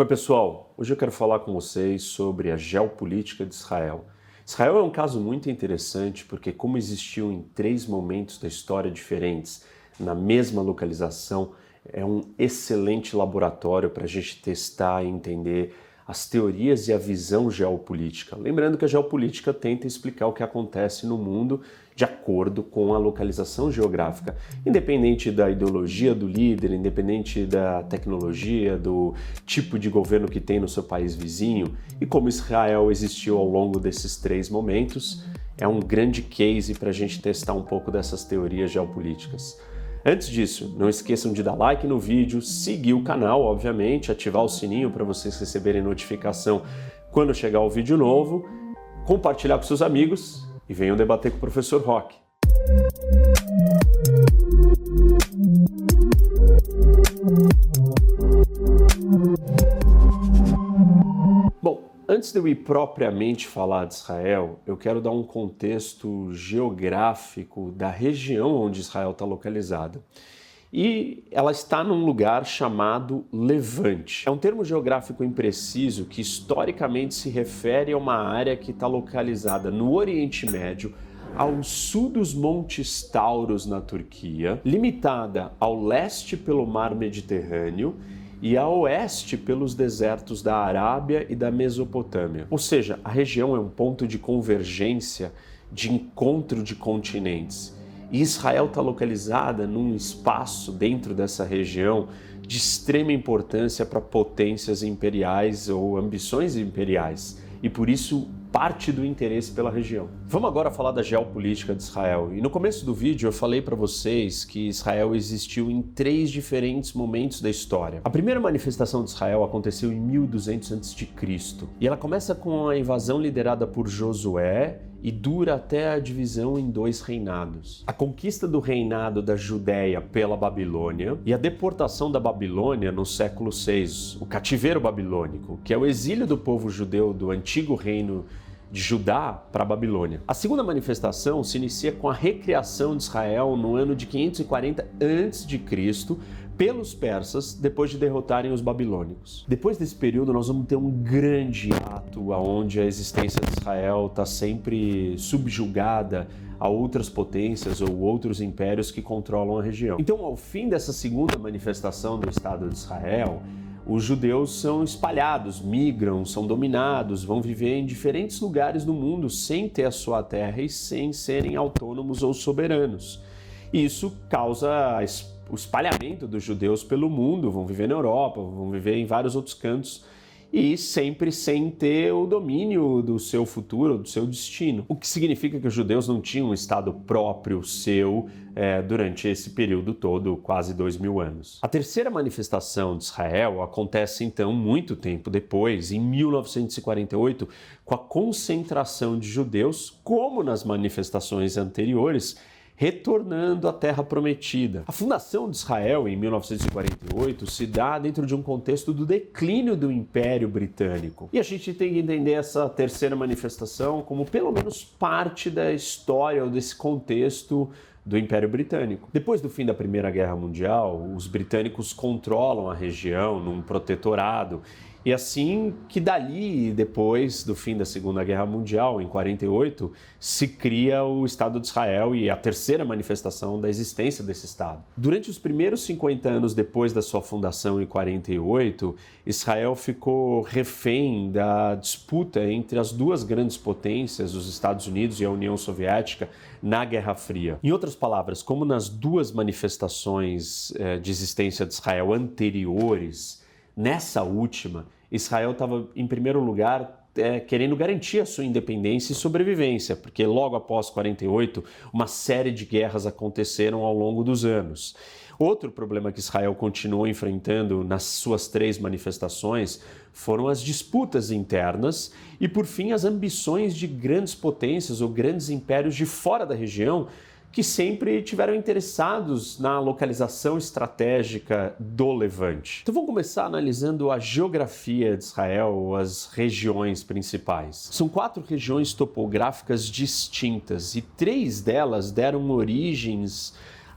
Oi, pessoal. Hoje eu quero falar com vocês sobre a geopolítica de Israel. Israel é um caso muito interessante porque, como existiu em três momentos da história diferentes, na mesma localização, é um excelente laboratório para a gente testar e entender as teorias e a visão geopolítica. Lembrando que a geopolítica tenta explicar o que acontece no mundo de acordo com a localização geográfica, independente da ideologia do líder, independente da tecnologia, do tipo de governo que tem no seu país vizinho e como Israel existiu ao longo desses três momentos. É um grande case para a gente testar um pouco dessas teorias geopolíticas. Antes disso, não esqueçam de dar like no vídeo, seguir o canal, obviamente, ativar o sininho para vocês receberem notificação quando chegar o vídeo novo, compartilhar com seus amigos e venham debater com o professor Rock. Antes de eu ir propriamente falar de Israel, eu quero dar um contexto geográfico da região onde Israel está localizada. E ela está num lugar chamado Levante. É um termo geográfico impreciso que historicamente se refere a uma área que está localizada no Oriente Médio, ao sul dos Montes Tauros na Turquia, limitada ao leste pelo Mar Mediterrâneo e a oeste pelos desertos da Arábia e da Mesopotâmia. Ou seja, a região é um ponto de convergência, de encontro de continentes. E Israel está localizada num espaço dentro dessa região de extrema importância para potências imperiais ou ambições imperiais. E por isso parte do interesse pela região. Vamos agora falar da geopolítica de Israel. E no começo do vídeo eu falei para vocês que Israel existiu em três diferentes momentos da história. A primeira manifestação de Israel aconteceu em 1200 a.C. e ela começa com a invasão liderada por Josué e dura até a divisão em dois reinados. A conquista do reinado da Judéia pela Babilônia e a deportação da Babilônia no século VI, o cativeiro babilônico, que é o exílio do povo judeu do antigo reino de Judá para a Babilônia. A segunda manifestação se inicia com a recriação de Israel no ano de 540 a.C., pelos persas depois de derrotarem os babilônicos. Depois desse período, nós vamos ter um grande ato onde a existência de Israel está sempre subjugada a outras potências ou outros impérios que controlam a região. Então, ao fim dessa segunda manifestação do Estado de Israel, os judeus são espalhados, migram, são dominados, vão viver em diferentes lugares do mundo sem ter a sua terra e sem serem autônomos ou soberanos. Isso causa o espalhamento dos judeus pelo mundo, vão viver na Europa, vão viver em vários outros cantos e sempre sem ter o domínio do seu futuro, do seu destino. O que significa que os judeus não tinham um Estado próprio seu é, durante esse período todo, quase dois mil anos. A terceira manifestação de Israel acontece então muito tempo depois, em 1948, com a concentração de judeus, como nas manifestações anteriores retornando à Terra Prometida. A fundação de Israel em 1948 se dá dentro de um contexto do declínio do Império Britânico. E a gente tem que entender essa terceira manifestação como pelo menos parte da história ou desse contexto do Império Britânico. Depois do fim da Primeira Guerra Mundial, os britânicos controlam a região num protetorado e assim que dali, depois do fim da Segunda Guerra Mundial, em 48, se cria o Estado de Israel e a terceira manifestação da existência desse Estado. Durante os primeiros 50 anos depois da sua fundação em 48, Israel ficou refém da disputa entre as duas grandes potências, os Estados Unidos e a União Soviética, na Guerra Fria. Em outras palavras, como nas duas manifestações eh, de existência de Israel anteriores, Nessa última, Israel estava, em primeiro lugar, é, querendo garantir a sua independência e sobrevivência, porque logo após 48, uma série de guerras aconteceram ao longo dos anos. Outro problema que Israel continuou enfrentando nas suas três manifestações foram as disputas internas e, por fim, as ambições de grandes potências ou grandes impérios de fora da região que sempre tiveram interessados na localização estratégica do Levante. Então vamos começar analisando a geografia de Israel, as regiões principais. São quatro regiões topográficas distintas e três delas deram origens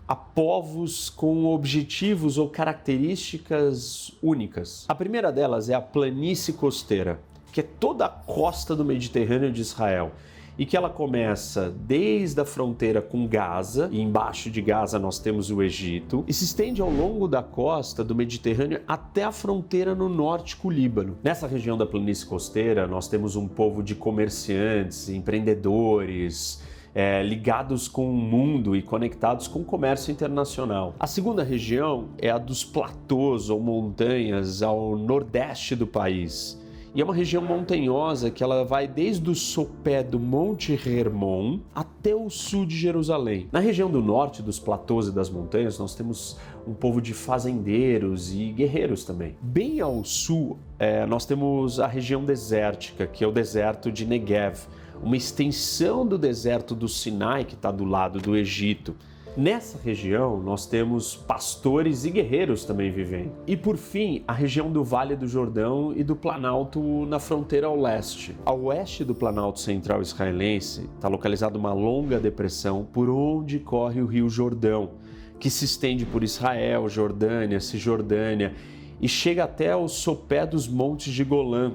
a povos com objetivos ou características únicas. A primeira delas é a planície costeira, que é toda a costa do Mediterrâneo de Israel e que ela começa desde a fronteira com Gaza, e embaixo de Gaza nós temos o Egito, e se estende ao longo da costa do Mediterrâneo até a fronteira no norte com o Líbano. Nessa região da planície costeira, nós temos um povo de comerciantes, empreendedores, é, ligados com o mundo e conectados com o comércio internacional. A segunda região é a dos platôs ou montanhas ao nordeste do país. E é uma região montanhosa que ela vai desde o sopé do Monte Hermon até o sul de Jerusalém. Na região do norte dos platôs e das montanhas, nós temos um povo de fazendeiros e guerreiros também. Bem ao sul, é, nós temos a região desértica, que é o deserto de Negev uma extensão do deserto do Sinai, que está do lado do Egito. Nessa região, nós temos pastores e guerreiros também vivendo. E por fim, a região do Vale do Jordão e do Planalto na fronteira ao leste. Ao oeste do Planalto Central israelense está localizada uma longa depressão por onde corre o Rio Jordão, que se estende por Israel, Jordânia, Cisjordânia e chega até o sopé dos montes de Golã,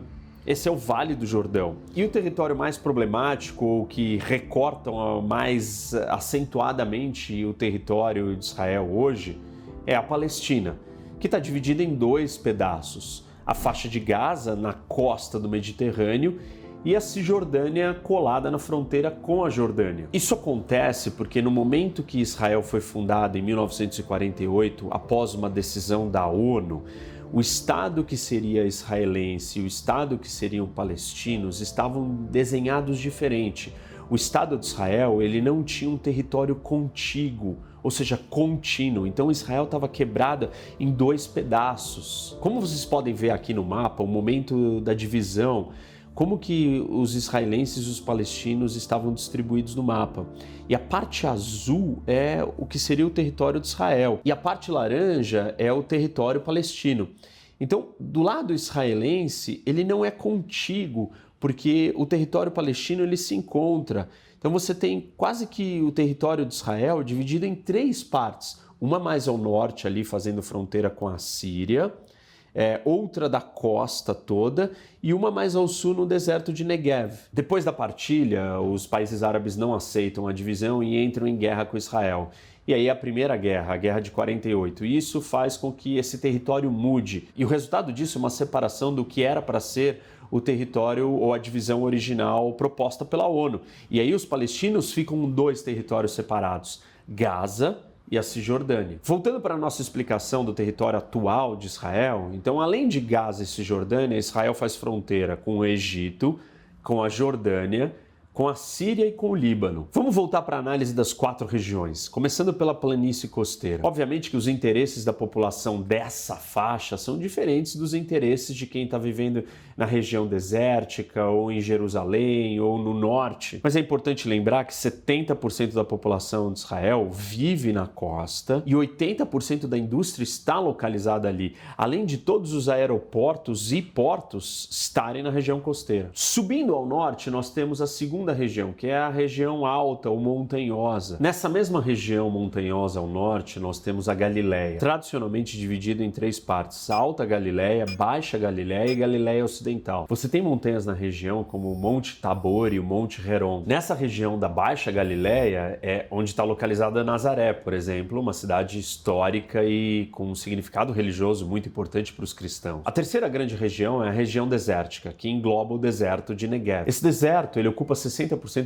esse é o Vale do Jordão. E o território mais problemático, ou que recortam mais acentuadamente o território de Israel hoje, é a Palestina, que está dividida em dois pedaços: a faixa de Gaza, na costa do Mediterrâneo, e a Cisjordânia colada na fronteira com a Jordânia. Isso acontece porque no momento que Israel foi fundado em 1948, após uma decisão da ONU, o Estado que seria israelense e o Estado que seriam palestinos estavam desenhados diferente. O Estado de Israel ele não tinha um território contíguo, ou seja, contínuo. Então Israel estava quebrada em dois pedaços. Como vocês podem ver aqui no mapa, o momento da divisão como que os israelenses e os palestinos estavam distribuídos no mapa. E a parte azul é o que seria o território de Israel, e a parte laranja é o território palestino. Então, do lado israelense, ele não é contíguo, porque o território palestino ele se encontra. Então você tem quase que o território de Israel dividido em três partes, uma mais ao norte ali fazendo fronteira com a Síria, é, outra da costa toda e uma mais ao sul no deserto de Negev. Depois da partilha, os países árabes não aceitam a divisão e entram em guerra com Israel. E aí a primeira guerra, a guerra de 48. E isso faz com que esse território mude. E o resultado disso é uma separação do que era para ser o território ou a divisão original proposta pela ONU. E aí os palestinos ficam dois territórios separados: Gaza e a Cisjordânia. Voltando para a nossa explicação do território atual de Israel, então, além de Gaza e Cisjordânia, Israel faz fronteira com o Egito, com a Jordânia com a Síria e com o Líbano. Vamos voltar para a análise das quatro regiões, começando pela planície costeira. Obviamente que os interesses da população dessa faixa são diferentes dos interesses de quem está vivendo na região desértica ou em Jerusalém ou no norte. Mas é importante lembrar que 70% da população de Israel vive na costa e 80% da indústria está localizada ali, além de todos os aeroportos e portos estarem na região costeira. Subindo ao norte, nós temos a segunda segunda região, que é a região alta ou montanhosa. Nessa mesma região montanhosa ao norte, nós temos a Galileia, tradicionalmente dividida em três partes: Alta Galileia, Baixa Galileia e Galileia Ocidental. Você tem montanhas na região como o Monte Tabor e o Monte Heron. Nessa região da Baixa Galileia é onde está localizada Nazaré, por exemplo, uma cidade histórica e com um significado religioso muito importante para os cristãos. A terceira grande região é a região desértica, que engloba o deserto de Negev. Esse deserto ele ocupa 60%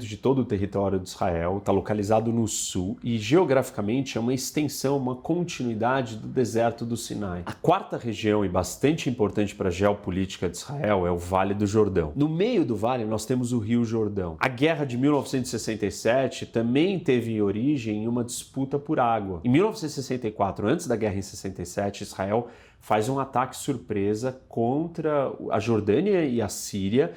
de todo o território de Israel, está localizado no sul e geograficamente é uma extensão, uma continuidade do deserto do Sinai. A quarta região e bastante importante para a geopolítica de Israel é o Vale do Jordão. No meio do vale nós temos o Rio Jordão. A guerra de 1967 também teve origem em uma disputa por água. Em 1964, antes da guerra em 67, Israel faz um ataque surpresa contra a Jordânia e a Síria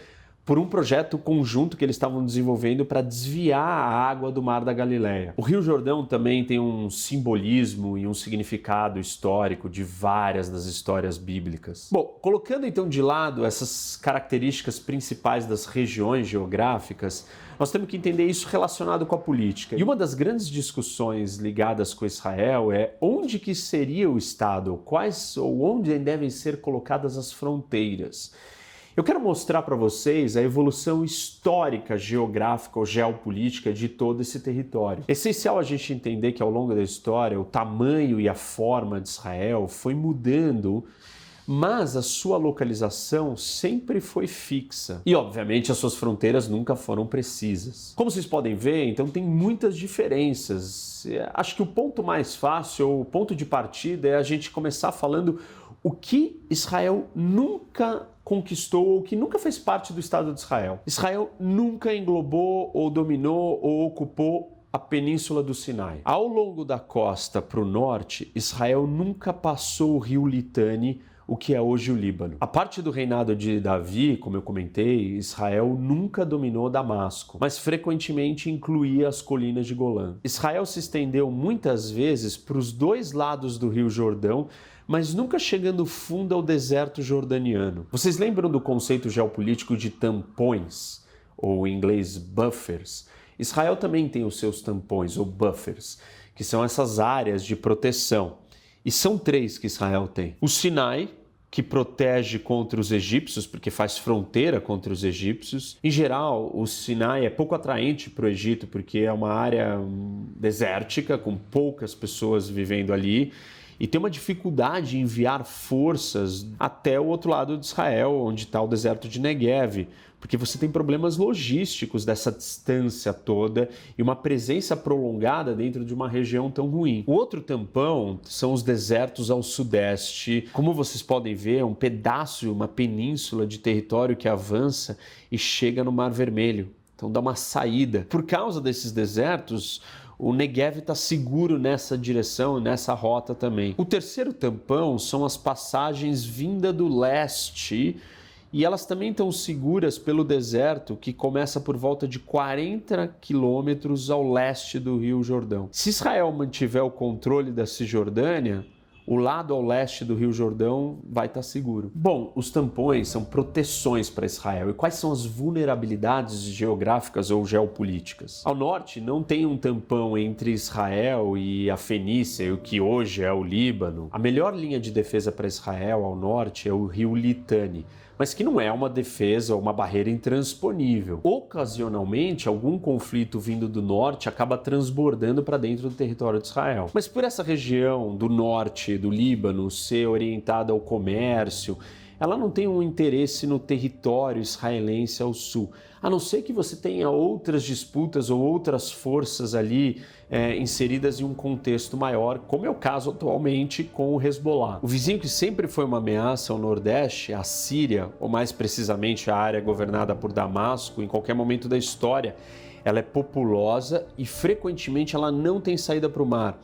por um projeto conjunto que eles estavam desenvolvendo para desviar a água do Mar da Galileia. O Rio Jordão também tem um simbolismo e um significado histórico de várias das histórias bíblicas. Bom, colocando então de lado essas características principais das regiões geográficas, nós temos que entender isso relacionado com a política. E uma das grandes discussões ligadas com Israel é onde que seria o Estado, quais ou onde devem ser colocadas as fronteiras. Eu quero mostrar para vocês a evolução histórica, geográfica ou geopolítica de todo esse território. É essencial a gente entender que ao longo da história o tamanho e a forma de Israel foi mudando mas a sua localização sempre foi fixa. E, obviamente, as suas fronteiras nunca foram precisas. Como vocês podem ver, então tem muitas diferenças. Acho que o ponto mais fácil, o ponto de partida, é a gente começar falando o que Israel nunca conquistou ou que nunca fez parte do Estado de Israel. Israel nunca englobou ou dominou ou ocupou a península do Sinai. Ao longo da costa para o norte, Israel nunca passou o rio Litani o que é hoje o Líbano. A parte do reinado de Davi, como eu comentei, Israel nunca dominou Damasco, mas frequentemente incluía as colinas de Golã. Israel se estendeu muitas vezes para os dois lados do rio Jordão, mas nunca chegando fundo ao deserto jordaniano. Vocês lembram do conceito geopolítico de tampões, ou em inglês buffers? Israel também tem os seus tampões, ou buffers, que são essas áreas de proteção. E são três que Israel tem: o Sinai, que protege contra os egípcios, porque faz fronteira contra os egípcios. Em geral, o Sinai é pouco atraente para o Egito, porque é uma área hum, desértica, com poucas pessoas vivendo ali e tem uma dificuldade em enviar forças até o outro lado de Israel, onde está o deserto de Negev, porque você tem problemas logísticos dessa distância toda e uma presença prolongada dentro de uma região tão ruim. O outro tampão são os desertos ao sudeste. Como vocês podem ver, é um pedaço, uma península de território que avança e chega no Mar Vermelho. Então dá uma saída. Por causa desses desertos, o Negev está seguro nessa direção, nessa rota também. O terceiro tampão são as passagens vinda do leste e elas também estão seguras pelo deserto que começa por volta de 40 quilômetros ao leste do Rio Jordão. Se Israel mantiver o controle da Cisjordânia, o lado ao leste do Rio Jordão vai estar seguro. Bom, os tampões são proteções para Israel. E quais são as vulnerabilidades geográficas ou geopolíticas? Ao norte, não tem um tampão entre Israel e a Fenícia, o que hoje é o Líbano. A melhor linha de defesa para Israel ao norte é o rio Litani mas que não é uma defesa ou uma barreira intransponível. Ocasionalmente, algum conflito vindo do norte acaba transbordando para dentro do território de Israel. Mas por essa região do norte do Líbano ser orientada ao comércio, ela não tem um interesse no território israelense ao sul, a não ser que você tenha outras disputas ou outras forças ali é, inseridas em um contexto maior, como é o caso atualmente com o Hezbollah. O vizinho que sempre foi uma ameaça ao Nordeste, a Síria, ou mais precisamente a área governada por Damasco, em qualquer momento da história, ela é populosa e frequentemente ela não tem saída para o mar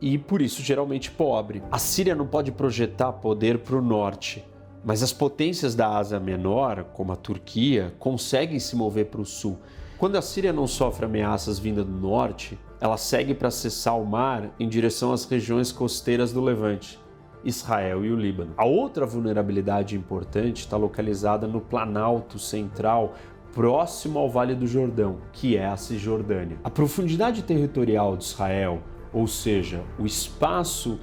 e por isso geralmente pobre. A Síria não pode projetar poder para o norte, mas as potências da Ásia Menor, como a Turquia, conseguem se mover para o sul. Quando a Síria não sofre ameaças vindas do norte, ela segue para acessar o mar em direção às regiões costeiras do Levante, Israel e o Líbano. A outra vulnerabilidade importante está localizada no Planalto Central, próximo ao Vale do Jordão, que é a Cisjordânia. A profundidade territorial de Israel, ou seja, o espaço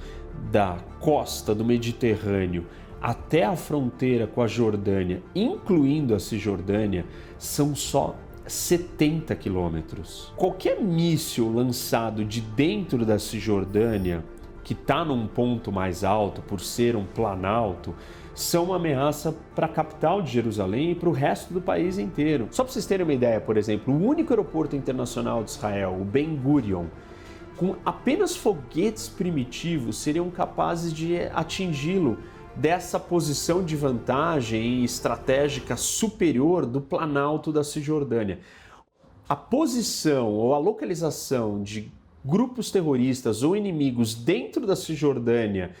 da costa do Mediterrâneo até a fronteira com a Jordânia, incluindo a Cisjordânia, são só 70 quilômetros. Qualquer míssil lançado de dentro da Cisjordânia, que está num ponto mais alto por ser um planalto, são uma ameaça para a capital de Jerusalém e para o resto do país inteiro. Só para vocês terem uma ideia, por exemplo, o único aeroporto internacional de Israel, o Ben Gurion, com apenas foguetes primitivos seriam capazes de atingi-lo dessa posição de vantagem estratégica superior do Planalto da Cisjordânia. A posição ou a localização de grupos terroristas ou inimigos dentro da Cisjordânia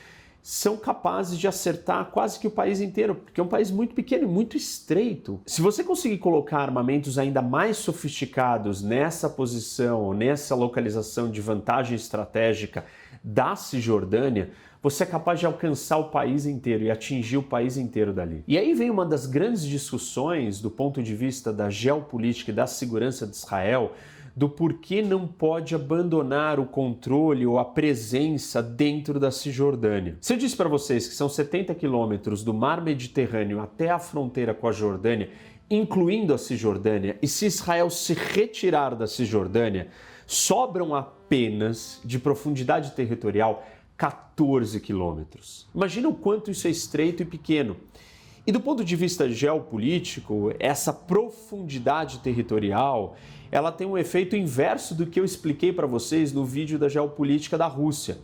são capazes de acertar quase que o país inteiro, porque é um país muito pequeno e muito estreito. Se você conseguir colocar armamentos ainda mais sofisticados nessa posição, nessa localização de vantagem estratégica da Cisjordânia, você é capaz de alcançar o país inteiro e atingir o país inteiro dali. E aí vem uma das grandes discussões do ponto de vista da geopolítica e da segurança de Israel do porquê não pode abandonar o controle ou a presença dentro da Cisjordânia. Se eu disse para vocês que são 70 quilômetros do mar Mediterrâneo até a fronteira com a Jordânia, incluindo a Cisjordânia, e se Israel se retirar da Cisjordânia, sobram apenas de profundidade territorial 14 quilômetros. Imagina o quanto isso é estreito e pequeno. E do ponto de vista geopolítico, essa profundidade territorial, ela tem um efeito inverso do que eu expliquei para vocês no vídeo da geopolítica da Rússia.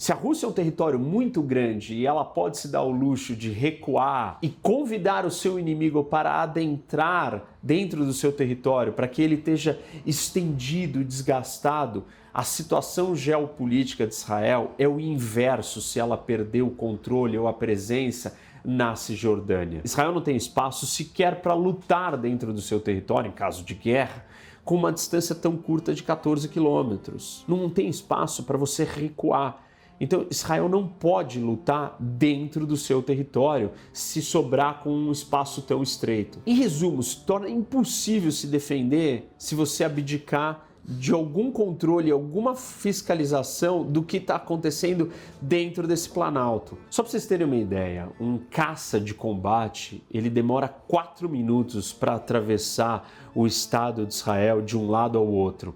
Se a Rússia é um território muito grande e ela pode se dar o luxo de recuar e convidar o seu inimigo para adentrar dentro do seu território, para que ele esteja estendido, desgastado, a situação geopolítica de Israel é o inverso se ela perder o controle ou a presença na Cisjordânia. Israel não tem espaço sequer para lutar dentro do seu território em caso de guerra com uma distância tão curta de 14 quilômetros. Não tem espaço para você recuar. Então, Israel não pode lutar dentro do seu território se sobrar com um espaço tão estreito. Em resumo, se torna impossível se defender se você abdicar de algum controle, alguma fiscalização do que está acontecendo dentro desse planalto. Só para vocês terem uma ideia, um caça de combate ele demora quatro minutos para atravessar o Estado de Israel de um lado ao outro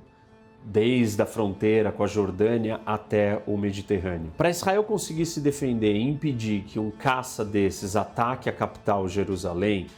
desde a fronteira com a Jordânia até o Mediterrâneo. Para Israel conseguir se defender e impedir que um caça desses ataque a capital Jerusalém,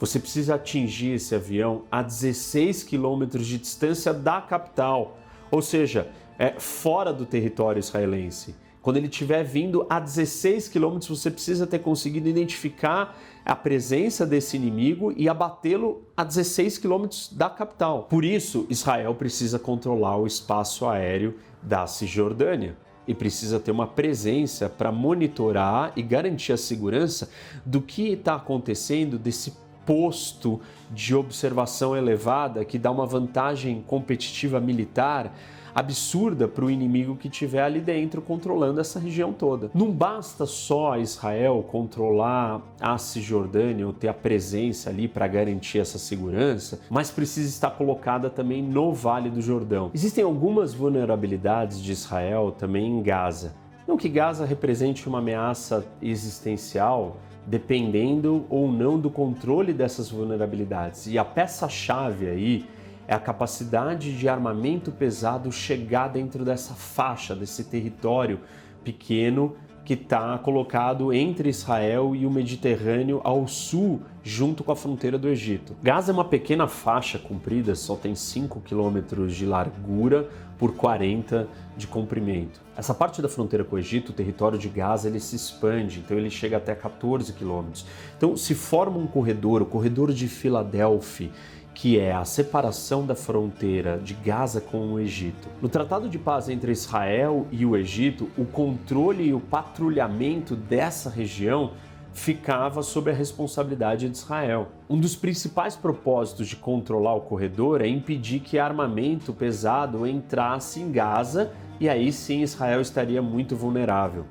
você precisa atingir esse avião a 16 quilômetros de distância da capital, ou seja, é fora do território israelense. Quando ele estiver vindo a 16 quilômetros, você precisa ter conseguido identificar a presença desse inimigo e abatê-lo a 16 quilômetros da capital. Por isso, Israel precisa controlar o espaço aéreo da Cisjordânia e precisa ter uma presença para monitorar e garantir a segurança do que está acontecendo desse posto de observação elevada que dá uma vantagem competitiva militar absurda para o inimigo que tiver ali dentro controlando essa região toda. Não basta só Israel controlar a Cisjordânia ou ter a presença ali para garantir essa segurança, mas precisa estar colocada também no Vale do Jordão. Existem algumas vulnerabilidades de Israel também em Gaza. Não que Gaza represente uma ameaça existencial, dependendo ou não do controle dessas vulnerabilidades. E a peça-chave aí é a capacidade de armamento pesado chegar dentro dessa faixa, desse território pequeno que está colocado entre Israel e o Mediterrâneo ao sul, junto com a fronteira do Egito. Gaza é uma pequena faixa comprida, só tem 5 quilômetros de largura por 40 de comprimento. Essa parte da fronteira com o Egito, o território de Gaza, ele se expande, então ele chega até 14 quilômetros. Então se forma um corredor, o corredor de Filadélfia, que é a separação da fronteira de Gaza com o Egito. No Tratado de Paz entre Israel e o Egito, o controle e o patrulhamento dessa região ficava sob a responsabilidade de Israel. Um dos principais propósitos de controlar o corredor é impedir que armamento pesado entrasse em Gaza e aí sim Israel estaria muito vulnerável.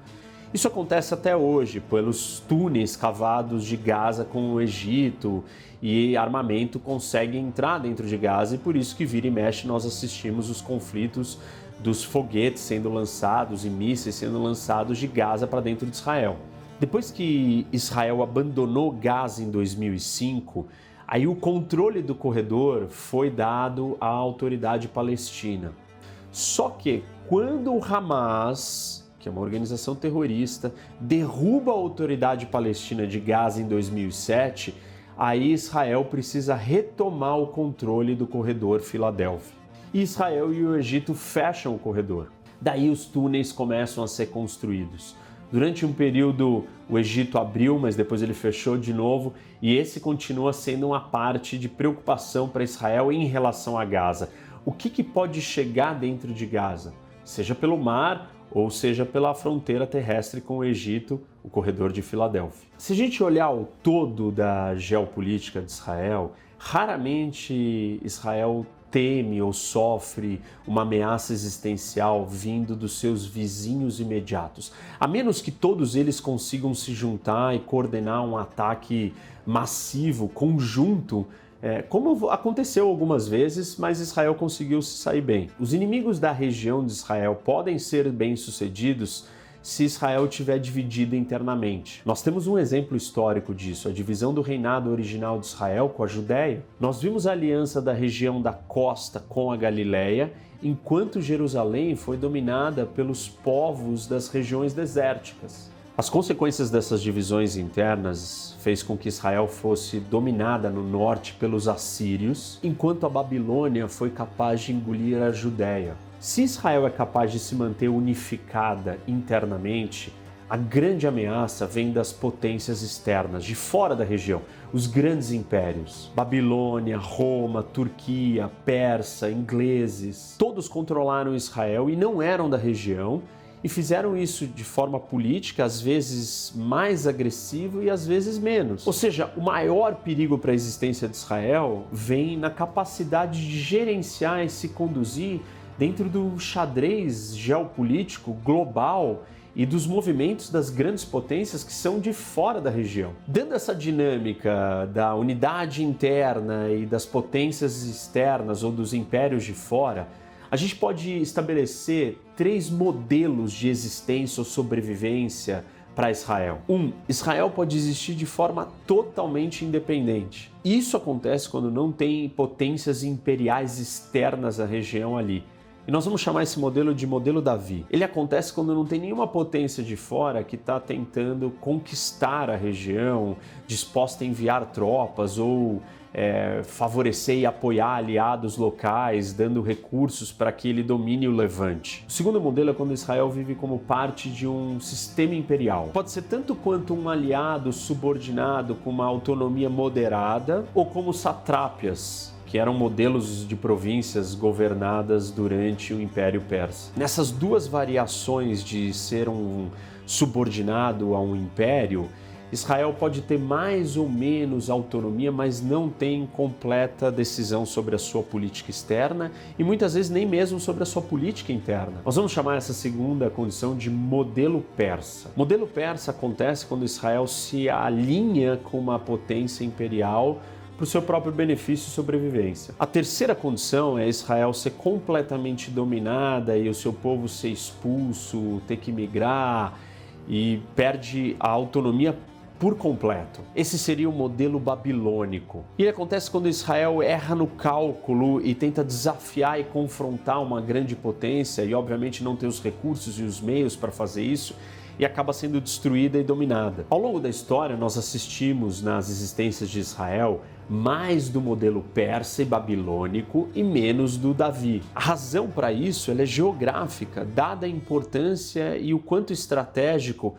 Isso acontece até hoje pelos túneis cavados de Gaza com o Egito e armamento consegue entrar dentro de Gaza e por isso que vira e mexe nós assistimos os conflitos dos foguetes sendo lançados e mísseis sendo lançados de Gaza para dentro de Israel. Depois que Israel abandonou Gaza em 2005, aí o controle do corredor foi dado à autoridade palestina. Só que quando o Hamas que é uma organização terrorista, derruba a autoridade palestina de Gaza em 2007, aí Israel precisa retomar o controle do corredor Filadélfia. Israel e o Egito fecham o corredor. Daí os túneis começam a ser construídos. Durante um período o Egito abriu, mas depois ele fechou de novo, e esse continua sendo uma parte de preocupação para Israel em relação a Gaza. O que, que pode chegar dentro de Gaza? Seja pelo mar ou seja, pela fronteira terrestre com o Egito, o corredor de Filadélfia. Se a gente olhar o todo da geopolítica de Israel, raramente Israel teme ou sofre uma ameaça existencial vindo dos seus vizinhos imediatos, a menos que todos eles consigam se juntar e coordenar um ataque massivo, conjunto é, como aconteceu algumas vezes, mas Israel conseguiu se sair bem. Os inimigos da região de Israel podem ser bem-sucedidos se Israel estiver dividida internamente. Nós temos um exemplo histórico disso, a divisão do reinado original de Israel com a Judéia. Nós vimos a aliança da região da costa com a Galileia, enquanto Jerusalém foi dominada pelos povos das regiões desérticas. As consequências dessas divisões internas fez com que Israel fosse dominada no norte pelos assírios, enquanto a Babilônia foi capaz de engolir a Judéia. Se Israel é capaz de se manter unificada internamente, a grande ameaça vem das potências externas, de fora da região, os grandes impérios. Babilônia, Roma, Turquia, Persa, ingleses, todos controlaram Israel e não eram da região e fizeram isso de forma política, às vezes mais agressivo e às vezes menos. Ou seja, o maior perigo para a existência de Israel vem na capacidade de gerenciar e se conduzir dentro do xadrez geopolítico global e dos movimentos das grandes potências que são de fora da região. Dando essa dinâmica da unidade interna e das potências externas ou dos impérios de fora, a gente pode estabelecer três modelos de existência ou sobrevivência para Israel. Um, Israel pode existir de forma totalmente independente. Isso acontece quando não tem potências imperiais externas à região ali. E nós vamos chamar esse modelo de modelo Davi. Ele acontece quando não tem nenhuma potência de fora que está tentando conquistar a região, disposta a enviar tropas ou é, favorecer e apoiar aliados locais, dando recursos para que ele domine o levante. O segundo modelo é quando Israel vive como parte de um sistema imperial. Pode ser tanto quanto um aliado subordinado com uma autonomia moderada, ou como satrápias, que eram modelos de províncias governadas durante o Império Persa. Nessas duas variações de ser um subordinado a um império, Israel pode ter mais ou menos autonomia, mas não tem completa decisão sobre a sua política externa e muitas vezes nem mesmo sobre a sua política interna. Nós vamos chamar essa segunda condição de modelo persa. Modelo persa acontece quando Israel se alinha com uma potência imperial para o seu próprio benefício e sobrevivência. A terceira condição é Israel ser completamente dominada e o seu povo ser expulso, ter que migrar e perde a autonomia por completo. Esse seria o modelo babilônico. E ele acontece quando Israel erra no cálculo e tenta desafiar e confrontar uma grande potência e, obviamente, não tem os recursos e os meios para fazer isso e acaba sendo destruída e dominada. Ao longo da história, nós assistimos nas existências de Israel mais do modelo persa e babilônico e menos do Davi. A razão para isso é geográfica, dada a importância e o quanto estratégico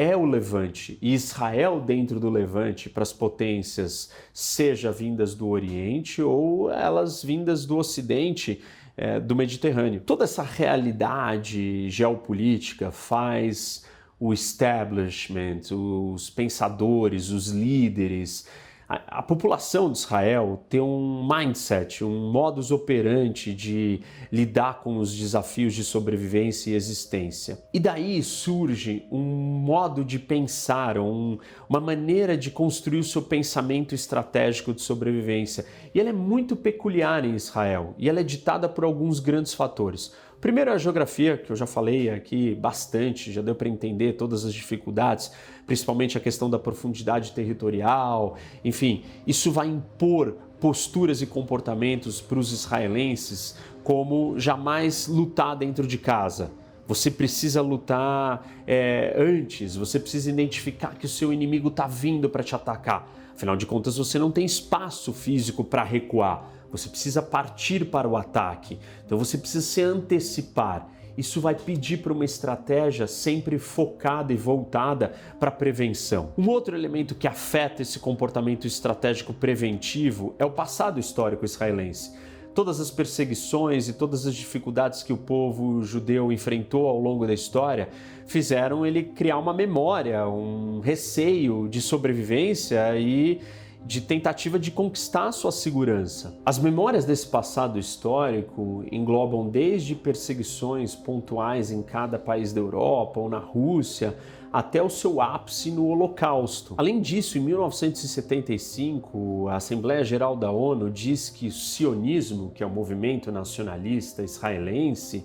é o Levante e Israel dentro do Levante para as potências, seja vindas do Oriente ou elas vindas do Ocidente, é, do Mediterrâneo. Toda essa realidade geopolítica faz o establishment, os pensadores, os líderes, a, população de Israel tem um mindset, um modus operandi de lidar com os desafios de sobrevivência e existência. E daí surge um modo de pensar, um, uma maneira de construir o seu pensamento estratégico de sobrevivência. E ela é muito peculiar em Israel e ela é ditada por alguns grandes fatores. Primeiro, a geografia, que eu já falei aqui bastante, já deu para entender todas as dificuldades, principalmente a questão da profundidade territorial, enfim, isso vai impor posturas e comportamentos para os israelenses como jamais lutar dentro de casa. Você precisa lutar é, antes, você precisa identificar que o seu inimigo está vindo para te atacar. Afinal de contas, você não tem espaço físico para recuar você precisa partir para o ataque. Então você precisa se antecipar. Isso vai pedir para uma estratégia sempre focada e voltada para a prevenção. Um outro elemento que afeta esse comportamento estratégico preventivo é o passado histórico israelense. todas as perseguições e todas as dificuldades que o povo judeu enfrentou ao longo da história fizeram ele criar uma memória, um receio de sobrevivência e de tentativa de conquistar sua segurança. As memórias desse passado histórico englobam desde perseguições pontuais em cada país da Europa ou na Rússia, até o seu ápice no Holocausto. Além disso, em 1975, a Assembleia Geral da ONU diz que o sionismo, que é o movimento nacionalista israelense,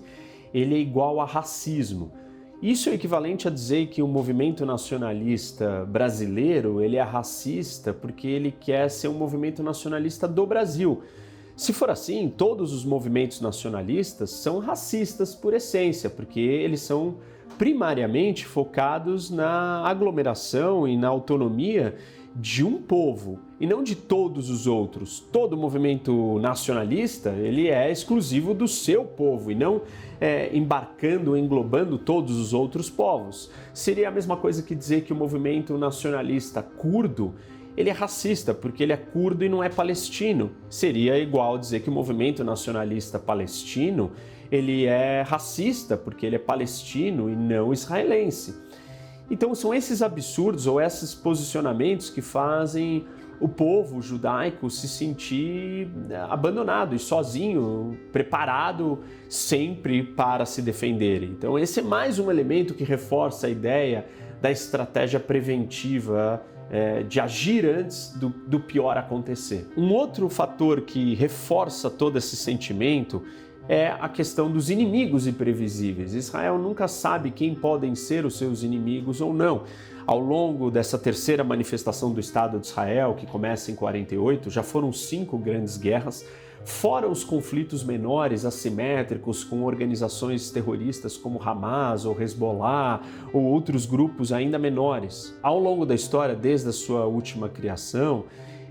ele é igual a racismo. Isso é equivalente a dizer que o movimento nacionalista brasileiro ele é racista porque ele quer ser um movimento nacionalista do Brasil. Se for assim, todos os movimentos nacionalistas são racistas por essência, porque eles são primariamente focados na aglomeração e na autonomia de um povo e não de todos os outros. Todo movimento nacionalista ele é exclusivo do seu povo e não é, embarcando, englobando todos os outros povos. Seria a mesma coisa que dizer que o movimento nacionalista curdo ele é racista porque ele é curdo e não é palestino. Seria igual dizer que o movimento nacionalista palestino ele é racista porque ele é palestino e não israelense. Então são esses absurdos ou esses posicionamentos que fazem o povo judaico se sentir eh, abandonado e sozinho, preparado sempre para se defender. Então, esse é mais um elemento que reforça a ideia da estratégia preventiva é, de agir antes do, do pior acontecer. Um outro fator que reforça todo esse sentimento é a questão dos inimigos imprevisíveis. Israel nunca sabe quem podem ser os seus inimigos ou não. Ao longo dessa terceira manifestação do Estado de Israel, que começa em 48, já foram cinco grandes guerras, fora os conflitos menores assimétricos com organizações terroristas como Hamas ou Hezbollah ou outros grupos ainda menores. Ao longo da história, desde a sua última criação,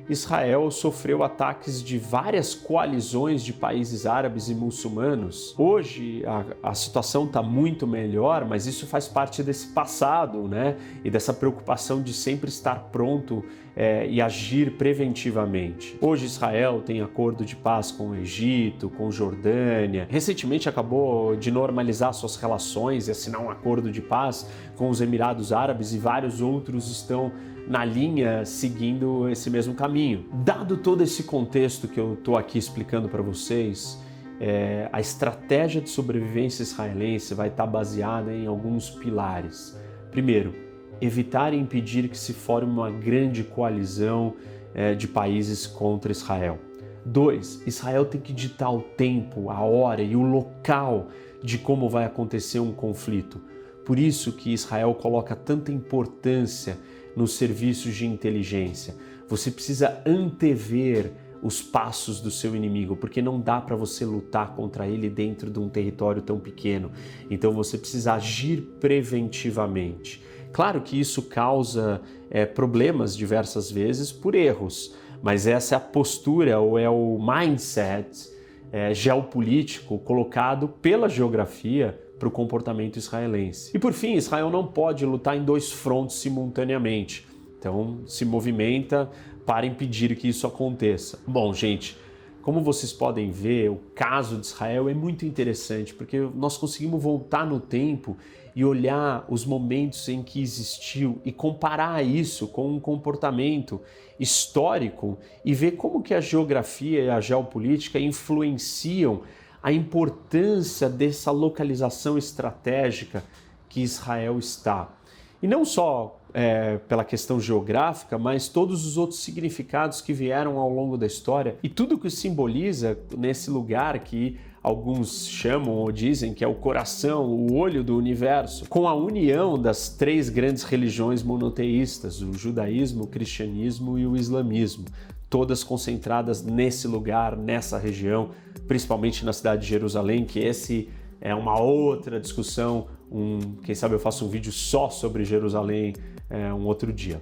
Israel sofreu ataques de várias coalizões de países árabes e muçulmanos. Hoje a, a situação está muito melhor, mas isso faz parte desse passado, né? E dessa preocupação de sempre estar pronto é, e agir preventivamente. Hoje Israel tem acordo de paz com o Egito, com Jordânia. Recentemente acabou de normalizar suas relações e assinar um acordo de paz com os Emirados Árabes e vários outros estão na linha seguindo esse mesmo caminho. Dado todo esse contexto que eu estou aqui explicando para vocês, é, a estratégia de sobrevivência israelense vai estar tá baseada em alguns pilares. Primeiro, evitar e impedir que se forme uma grande coalizão é, de países contra Israel. Dois, Israel tem que ditar o tempo, a hora e o local de como vai acontecer um conflito. Por isso que Israel coloca tanta importância nos serviços de inteligência. Você precisa antever os passos do seu inimigo, porque não dá para você lutar contra ele dentro de um território tão pequeno. Então você precisa agir preventivamente. Claro que isso causa é, problemas diversas vezes por erros, mas essa é a postura ou é o mindset é, geopolítico colocado pela geografia para o comportamento israelense. E por fim, Israel não pode lutar em dois frontes simultaneamente. Então, se movimenta para impedir que isso aconteça. Bom, gente, como vocês podem ver, o caso de Israel é muito interessante porque nós conseguimos voltar no tempo e olhar os momentos em que existiu e comparar isso com um comportamento histórico e ver como que a geografia e a geopolítica influenciam a importância dessa localização estratégica que Israel está. E não só é, pela questão geográfica, mas todos os outros significados que vieram ao longo da história e tudo que simboliza nesse lugar que alguns chamam ou dizem que é o coração, o olho do universo, com a união das três grandes religiões monoteístas, o judaísmo, o cristianismo e o islamismo, todas concentradas nesse lugar, nessa região, principalmente na cidade de Jerusalém, que esse é uma outra discussão. Um, quem sabe eu faço um vídeo só sobre Jerusalém é, um outro dia.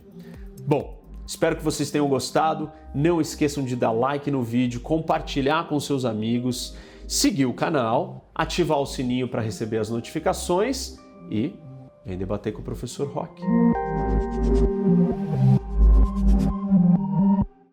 Bom, espero que vocês tenham gostado. Não esqueçam de dar like no vídeo, compartilhar com seus amigos, seguir o canal, ativar o sininho para receber as notificações e vem debater com o professor Rock.